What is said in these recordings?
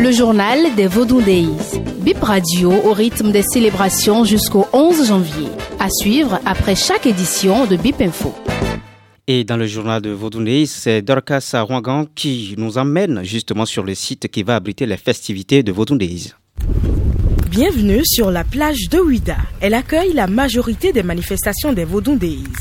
Le journal des Vaudou Bip Radio au rythme des célébrations jusqu'au 11 janvier. À suivre après chaque édition de Bip Info. Et dans le journal de Vaudou c'est Dorcas Rwangan qui nous emmène justement sur le site qui va abriter les festivités de Vaudou Bienvenue sur la plage de Ouida. Elle accueille la majorité des manifestations des Vaudou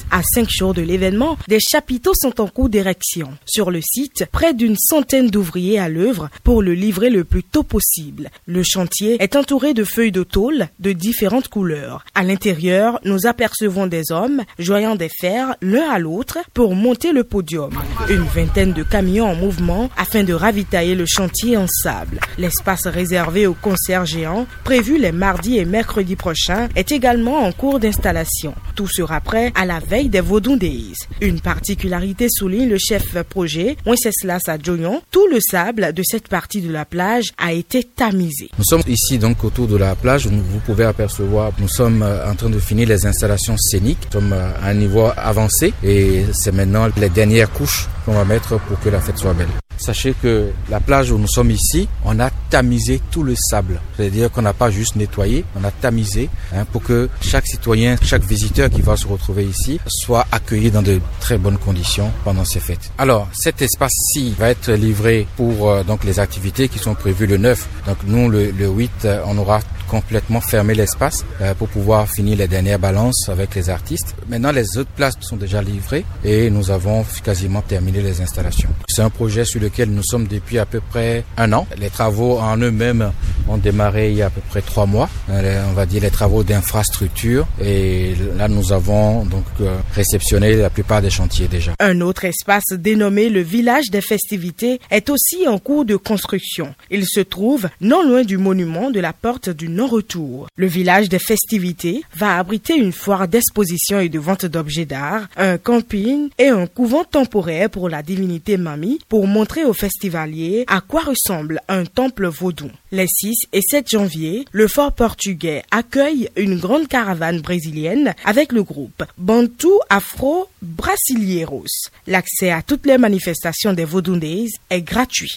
À cinq jours de l'événement, des chapiteaux sont en cours d'érection. Sur le site, près d'une centaine d'ouvriers à l'œuvre pour le livrer le plus tôt possible. Le chantier est entouré de feuilles de tôle de différentes couleurs. À l'intérieur, nous apercevons des hommes joignant des fers l'un à l'autre pour monter le podium. Une vingtaine de camions en mouvement afin de ravitailler le chantier en sable. L'espace réservé aux concerts géants, prévu les mardis et mercredis prochains, est également en cours d'installation. Tout sera prêt à la veille des Vaudou Days. Une particularité souligne le chef projet, Wenceslas Adjoyon. Tout le sable de cette partie de la plage a été tamisé. Nous sommes ici donc autour de la plage. Vous pouvez apercevoir, nous sommes euh, en train de finir les installations scéniques. Nous sommes euh, à un niveau avancé et c'est maintenant les dernières couches qu'on va mettre pour que la fête soit belle. Sachez que la plage où nous sommes ici, on a tamisé tout le sable. C'est-à-dire qu'on n'a pas juste nettoyé, on a tamisé hein, pour que chaque citoyen, chaque visiteur qui va se retrouver ici soit accueilli dans de très bonnes conditions pendant ces fêtes. Alors, cet espace-ci va être livré pour euh, donc les activités qui sont prévues le 9. Donc nous, le, le 8, euh, on aura complètement fermé l'espace euh, pour pouvoir finir les dernières balances avec les artistes. Maintenant, les autres places sont déjà livrées et nous avons quasiment terminé les installations. C'est un projet sur nous sommes depuis à peu près un an. Les travaux en eux-mêmes ont démarré il y a à peu près trois mois. On va dire les travaux d'infrastructure et là nous avons donc euh, réceptionné la plupart des chantiers déjà. Un autre espace dénommé le village des festivités est aussi en cours de construction. Il se trouve non loin du monument de la porte du retour Le village des festivités va abriter une foire d'exposition et de vente d'objets d'art, un camping et un couvent temporaire pour la divinité Mami pour montrer aux festivaliers à quoi ressemble un temple vaudou. Les 6 et 7 janvier, le fort portugais accueille une grande caravane brésilienne avec le groupe Bantu Afro Brasileiros. L'accès à toutes les manifestations des Vaudounaise est gratuit.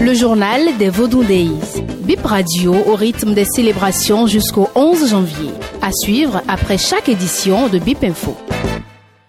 Le journal des Vaudou Bip Radio au rythme des célébrations jusqu'au 11 janvier. À suivre après chaque édition de Bip Info.